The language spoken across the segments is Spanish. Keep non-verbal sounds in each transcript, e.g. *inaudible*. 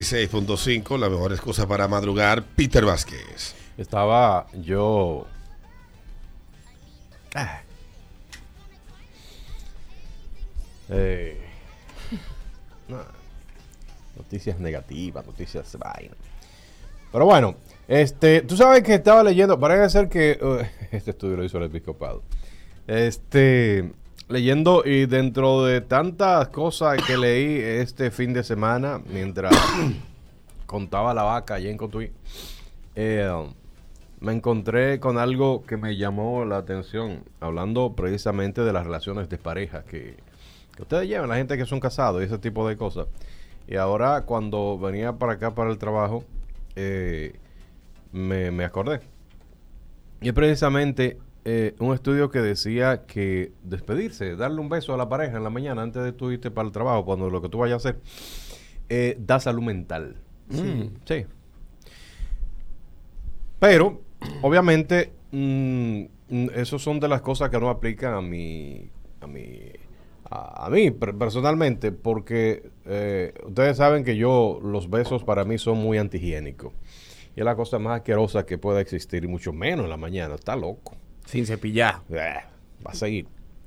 6.5, la mejor excusa para madrugar, Peter Vázquez. Estaba yo. Ah. Eh, no, *laughs* Noticias negativas, noticias vaina. Pero bueno, este, tú sabes que estaba leyendo, parece ser que uh, *laughs* este estudio lo hizo el episcopado. Este, leyendo y dentro de tantas cosas que leí este fin de semana mientras *coughs* contaba la vaca allí en Cotuí, eh, me encontré con algo que me llamó la atención, hablando precisamente de las relaciones de pareja que, que ustedes llevan, la gente que son casados y ese tipo de cosas. Y ahora cuando venía para acá para el trabajo, eh, me, me acordé. Y es precisamente eh, un estudio que decía que despedirse, darle un beso a la pareja en la mañana antes de tú irte para el trabajo, cuando lo que tú vayas a hacer, eh, da salud mental. Sí. sí. Pero, obviamente, mm, mm, eso son de las cosas que no aplican a mi, a mi, a, a mí per- personalmente, porque eh, ustedes saben que yo, los besos para mí son muy antihigiénicos. Y es la cosa más asquerosa que pueda existir, y mucho menos en la mañana. Está loco. Sin cepillar. Eh, va a seguir.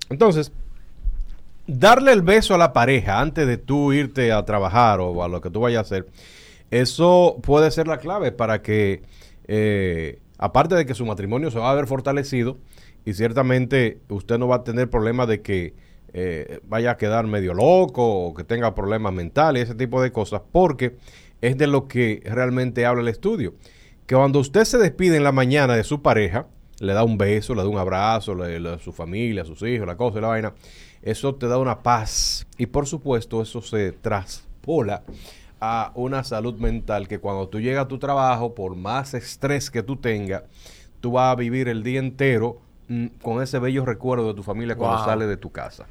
Entonces, darle el beso a la pareja antes de tú irte a trabajar o a lo que tú vayas a hacer, eso puede ser la clave para que, eh, aparte de que su matrimonio se va a ver fortalecido y ciertamente usted no va a tener problemas de que eh, vaya a quedar medio loco o que tenga problemas mentales, ese tipo de cosas, porque es de lo que realmente habla el estudio. Que cuando usted se despide en la mañana de su pareja, le da un beso, le da un abrazo, le, le- a su familia, a sus hijos, la cosa y la vaina, eso te da una paz. Y por supuesto, eso se traspola a una salud mental que cuando tú llegas a tu trabajo, por más estrés que tú tengas, tú vas a vivir el día entero mm, con ese bello recuerdo de tu familia cuando Wow. sales de tu casa.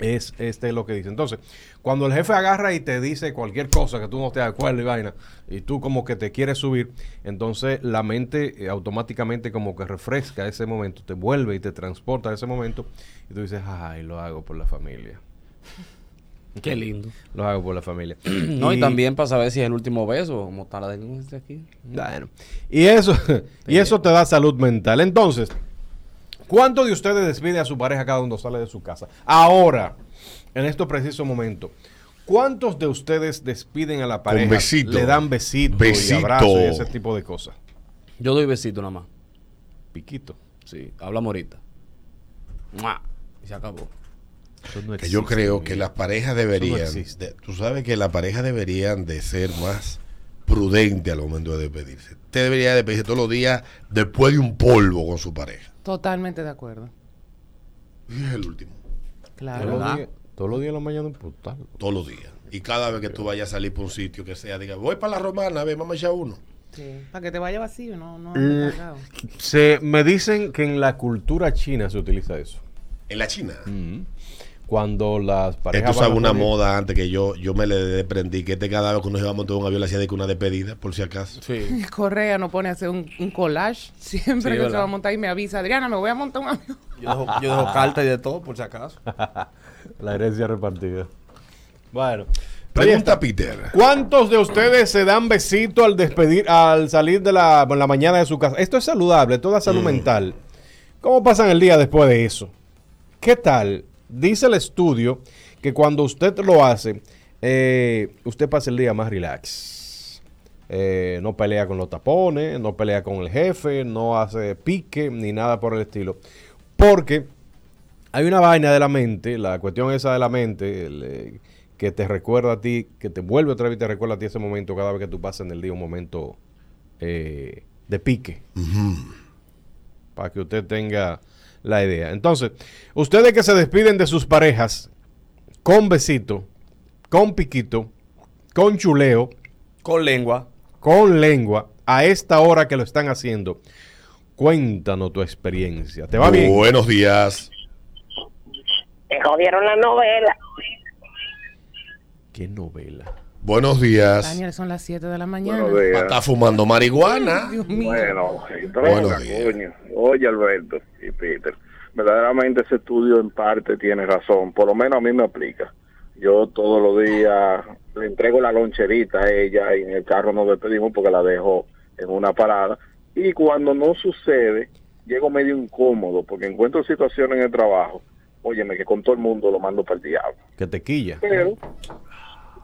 Es este es lo que dice. Entonces, cuando el jefe agarra y te dice cualquier cosa que tú no te acuerdas y vaina, y tú como que te quieres subir, entonces la mente eh, automáticamente como que refresca ese momento, te vuelve y te transporta a ese momento, y tú dices, ay, lo hago por la familia. *laughs* Qué lindo. Lo hago por la familia. *clears throat* No, y, también para saber si es el último beso, como está la delincuencia aquí. Bueno, y eso, *laughs* y eso te da salud mental. Entonces, ¿cuántos de ustedes despide a su pareja cada uno sale de su casa? Ahora, en estos precisos momentos, ¿cuántos de ustedes despiden a la pareja? besito. Le dan besitos Besito. y abrazos y ese tipo de cosas. Yo doy besito nada más. Piquito. Sí, hablamos ahorita. ¡Mua! Y se acabó. Eso no Que yo existe, creo que las parejas deberían, existe. de- tú sabes que las parejas deberían de ser más prudentes al momento de despedirse. Usted debería despedirse todos los días después de un polvo con su pareja. Totalmente de acuerdo. Y es el último, Todos Claro. los ¿Verdad? días- todos los días en la mañana putal. todos los días. Y cada vez que tú vayas a salir por un sitio que sea, diga, voy para la romana, a ver, vamos a echar uno. Sí. Para que te vaya vacío, no, no Mm. Se, me dicen que en la cultura china se utiliza eso. En la China. Cuando las parejas. Esto sabe una moda antes que yo yo me le desprendí, que este cada vez que uno se va a montar un avión le hacía de que una despedida, por si acaso. Sí. *laughs* Correa no pone a hacer un, un collage. *laughs* Siempre Sí, que se ¿verdad? va a montar y me avisa, Adriana, me voy a montar un avión. *laughs* Yo dejo, yo dejo carta y de todo, por si acaso. La herencia repartida. Bueno. Pregunta Peter. ¿Cuántos de ustedes se dan besito al despedir, al salir de la, en la mañana de su casa? Esto es saludable, toda salud Mm. mental. ¿Cómo pasan el día después de eso? ¿Qué tal? Dice el estudio que cuando usted lo hace, eh, usted pasa el día más relax. Eh, no pelea con los tapones, no pelea con el jefe, no hace pique ni nada por el estilo. Porque hay una vaina de la mente, la cuestión esa de la mente, el, eh, que te recuerda a ti, que te vuelve otra vez y te recuerda a ti ese momento cada vez que tú pasas en el día un momento de pique. Para que usted tenga la idea. Entonces, ustedes que se despiden de sus parejas con besito, con piquito, con chuleo, Con lengua. con lengua, a esta hora que lo están haciendo, cuéntanos tu experiencia. ¿Te va bien? Buenos días. Te jodieron la novela. ¿Qué novela? Buenos días. Daniel, son las 7 de la mañana. Está fumando marihuana. Dios mío. Bueno, droga, coño. Oye, Alberto y Peter, verdaderamente ese estudio en parte tiene razón, por lo menos a mí me aplica. Yo todos los días le entrego la loncherita a ella y en el carro nos despedimos porque la dejo en una parada. Y cuando no sucede, llego medio incómodo porque encuentro situaciones en el trabajo. Óyeme, que con todo el mundo lo mando para el diablo. Que te quilla. Pero,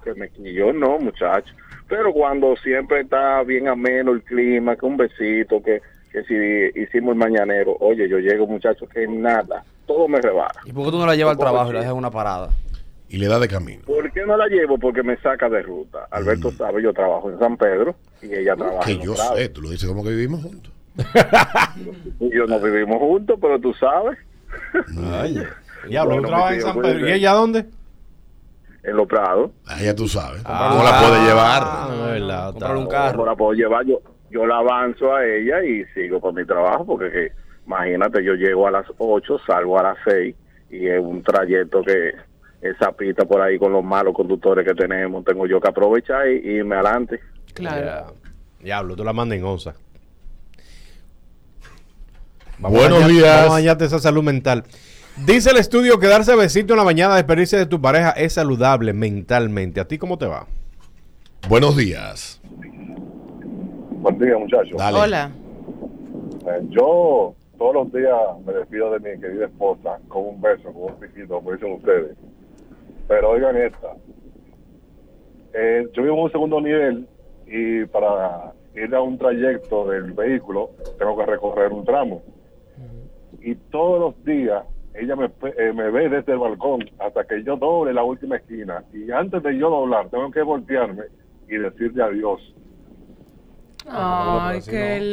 que me yo no, muchacho. Pero cuando siempre está bien ameno el clima, que un besito, que, que si hicimos el mañanero, oye, yo llego, muchacho, que nada, todo me rebara. ¿Y por qué tú no la llevas al ¿Cómo trabajo y la dejas en una parada? Y le da de camino. ¿Por qué no la llevo? Porque me saca de ruta. Alberto sabe, yo trabajo en San Pedro y ella trabaja Que en yo sé, tú lo dices como que vivimos juntos. *laughs* Y yo no vivimos juntos, pero tú sabes, *laughs* Bueno, ¿tú trabajas mi en San Pedro. ¿Y ser. ella dónde? En Los Prados. Ah, ya tú sabes. Ah. ¿Cómo la puede llevar? Ah, no es verdad. Comprarle un carro. No la puedo llevar, yo, yo la avanzo a ella y sigo con mi trabajo, porque que, imagínate, yo llego a las 8, salgo a las 6 y es un trayecto que esa pista por ahí con los malos conductores que tenemos, tengo yo que aprovechar y y irme adelante. Claro. Ya. Diablo, tú la mandas en onza. Buenos a dañar- días. Vamos a dañarte esa salud mental. Dice el estudio que darse besito en la mañana, despedirse de tu pareja es saludable mentalmente. ¿A ti cómo te va? Buenos días. Buen día, muchachos. Dale. Hola. Eh, yo todos los días me despido de mi querida esposa con un beso, con un piquito, como dicen ustedes. Pero oigan esta. Eh, yo vivo en un segundo nivel y para ir a un trayecto del vehículo tengo que recorrer un tramo. Y todos los días ella me, eh, me ve desde el balcón hasta que yo doble la última esquina. Y antes de yo doblar, tengo que voltearme y decirle adiós. Ay, qué no.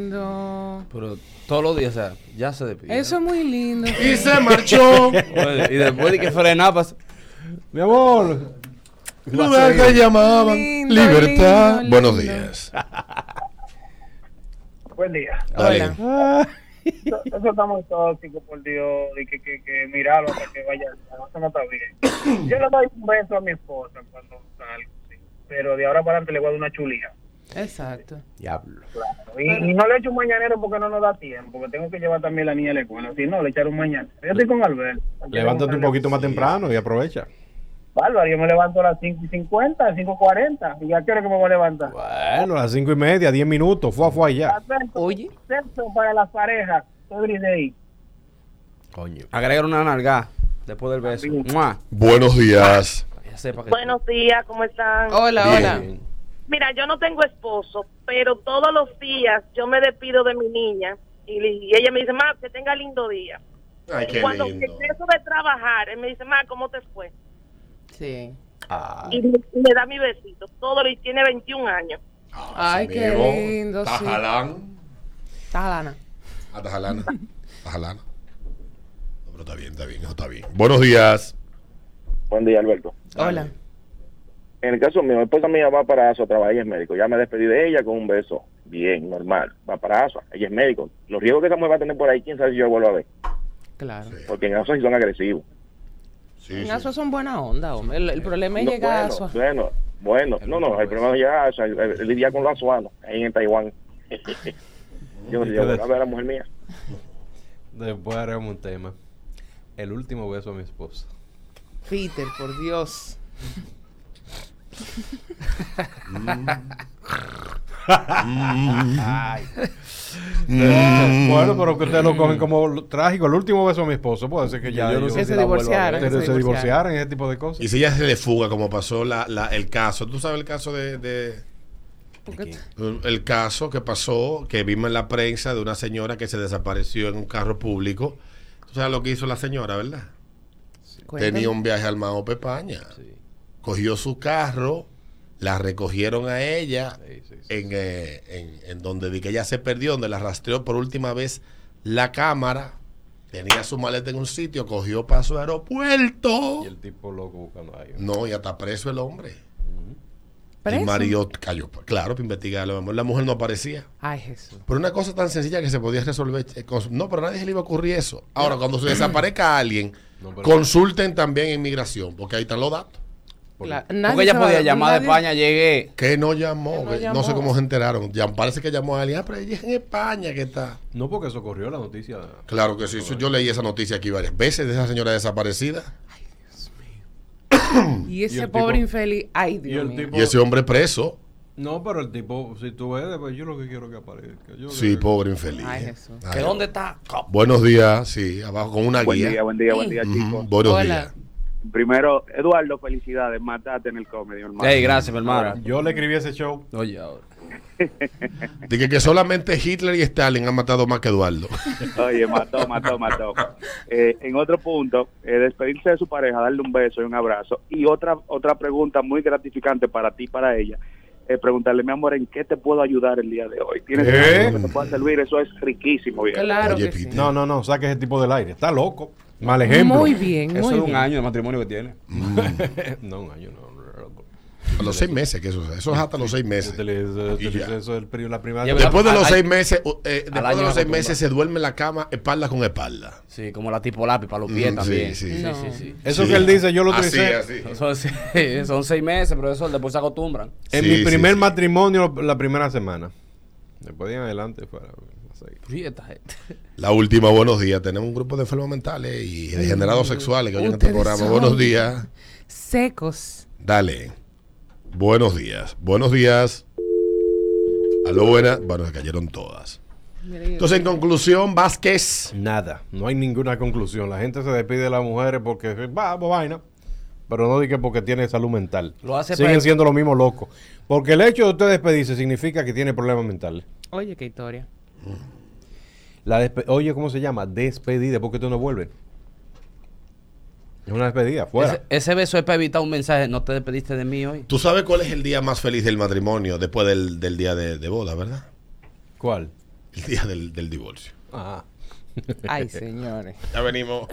lindo. Pero todos los días, o sea, ya se despidió. Eso es muy lindo. Y se marchó. Oye, Y después de que frena, pues, Mi amor. Lugar que llamaban Lindo, libertad. lindo, Buenos lindo. días. Buen día. Dale. Hola. Eso, eso está muy tóxico, por Dios, y que, que, que mirarlo hasta que vaya. no, Eso no está bien. Yo le doy un beso a mi esposa cuando salgo, sí. Pero de ahora para adelante le voy a dar una chulía. Exacto. Diablo. Claro. Y, y no le echo un mañanero porque no nos da tiempo, porque tengo que llevar también la niña a la escuela. Si no, le echaré un mañanero. Yo estoy con Albert. Levántate un poquito más temprano y aprovecha. Bárbaro, yo me levanto a las 5 y 50, 5 y 40. ¿Y a qué hora que me voy a levantar? Bueno, a las cinco y media, diez minutos. Fue, fue allá. Oye. Sexo para las parejas. Every day. Coño. agregar una nalga después del beso. ¡Mua! Buenos días. Que- Buenos días, ¿cómo están? Hola, Bien. hola. Mira, yo no tengo esposo, pero todos los días yo me despido de mi niña y, y ella me dice, ma, que tenga lindo día. Ay, y cuando regreso de trabajar, él me dice, ma, ¿cómo te fue? Sí. Ah, Y, me da mi besito. Todo y tiene 21 años. Ay, qué lindo, sí. Tajalán. Tajana. A Tajalana. Tajalana. No, pero está bien, está bien, está bien. Buenos días. Buen día, Alberto. Hola. En el caso mío, mi esposa mía va para ASO a trabajar, ella es médico. Ya me despedí de ella con un beso. Bien, normal. Va para ASO, ella es médico. Los riesgos que esa mujer va a tener por ahí, quién sabe si yo vuelvo a ver. Claro. Porque en ASO sí son agresivos. Sí, En sí. Asua son buena onda, hombre. El, el problema es No, llegar a bueno, Asua. bueno, bueno. No, no, el problema es llegar a el lidiar con los azuanos, ahí en Taiwán. *laughs* yo no sé, yo voy a ver a la mujer mía. después haremos un tema. El último beso a mi esposa. Peter, por Dios. *laughs* Mm. *laughs* Bueno, pero que ustedes lo cogen como trágico. El último beso a mi esposo. Puede ser que ya Yo no ellos- sé Que si se divorciaran. que ustedes se divorciaran y ese tipo de cosas. Y si ella se le fuga, como pasó la, la- el caso. ¿Tú sabes el caso de, de- El caso que pasó, que vimos en la prensa de una señora que se desapareció en un carro público. ¿Tú sabes lo que hizo la señora, verdad? Tenía un viaje al Mao Pepaña. Cogió su carro, la recogieron a ella Sí, sí, sí. en, eh, en- en donde vi que ella se perdió, donde la rastreó por última vez la cámara. Tenía su maleta en un sitio, cogió para su aeropuerto. Y el tipo loco buscando ahí. No, y hasta preso el hombre. ¿Preso? Y Mario cayó. Claro, para investigarlo. La mujer no aparecía. Ay, Jesús. Pero una cosa tan sencilla que se podía resolver. eh, No, pero a nadie se le iba a ocurrir eso. Ahora, cuando se *clears throat* desaparezca alguien, No, consulten también inmigración, porque ahí están los datos. Porque nadie ella podía llamar de nadie- España, llegué. Que no llamó, Que no que no, llamó. sé cómo se enteraron. Ya, parece que llamó a alguien. Ah, pero ella es en España que está. No, porque eso corrió la noticia. Claro que sí. eso- Yo leí esa noticia aquí varias veces de esa señora desaparecida. Y *coughs* Y ese pobre tipo- infeliz, ay y Dios el mío. tipo- Y ese hombre preso. No, pero el tipo, si tú ves, pues yo lo que quiero que aparezca. Yo Sí, que- pobre infeliz. Ay, Jesús. Ay, ¿Que dónde está? Buenos días, sí, abajo con una Buen guía. día, buen día, buen día, chicos. Buenos Hola. días. Primero, Eduardo, felicidades, mataste en el comedy, hermano. Ey, gracias, mi hermano. Yo le escribí ese show. Oye, ahora. *laughs* Dije que solamente Hitler y Stalin han matado más que Eduardo. *laughs* Oye, mató, mató, mató. Eh, en otro punto, eh, despedirse de su pareja, darle un beso y un abrazo. Y otra otra pregunta muy gratificante para ti y para ella. eh, preguntarle, mi amor, ¿en qué te puedo ayudar el día de hoy? ¿Tienes ¿Eh? algo que te pueda servir? Eso es riquísimo, bien. Claro Oye, que sí. No, no, no, saque ese tipo del aire. Está loco. Mal ejemplo. Muy bien, Eso muy es un bien. año de matrimonio que tiene. *laughs* no, un año no. A los seis meses, que eso, eso es hasta los seis meses. Eso el la primera Después de los seis meses, eh, después de los se seis meses se duerme en la cama espalda con espalda. Sí, como la tipo lápiz para los pies Mm, también. sí, sí. sí, No. sí, sí. Eso Sí. que él dice, yo lo Así, utilicé. así. Son, sí, *laughs* son seis meses, pero eso después se acostumbran. En Sí, mi primer sí. matrimonio, la primera semana. Después de en adelante fuera. No sé. Sí, esta gente. La última, buenos días. Tenemos un grupo de enfermos mentales y degenerados sexuales que oyen este programa. Buenos días. Secos. Dale. Buenos días. Buenos días. Aló, buenas. Bueno, se cayeron todas. Entonces, en conclusión, Vázquez. Nada, no hay ninguna conclusión. La gente se despide de las mujeres porque va, vaina. Pero no diga porque tiene salud mental. Lo hace Siguen para- siendo los mismos locos. Porque el hecho de usted despedirse significa que tiene problemas mentales. Oye, qué historia. La despe- Oye, ¿cómo se llama? Despedida, porque tú no vuelves. Es una despedida, fuera. Ese, ese beso es para evitar un mensaje. No te despediste de mí hoy. ¿Tú sabes cuál es el día más feliz del matrimonio después del, del día de, de boda, verdad? ¿Cuál? El día del, del divorcio. Ah. Ay, señores. Ya venimos.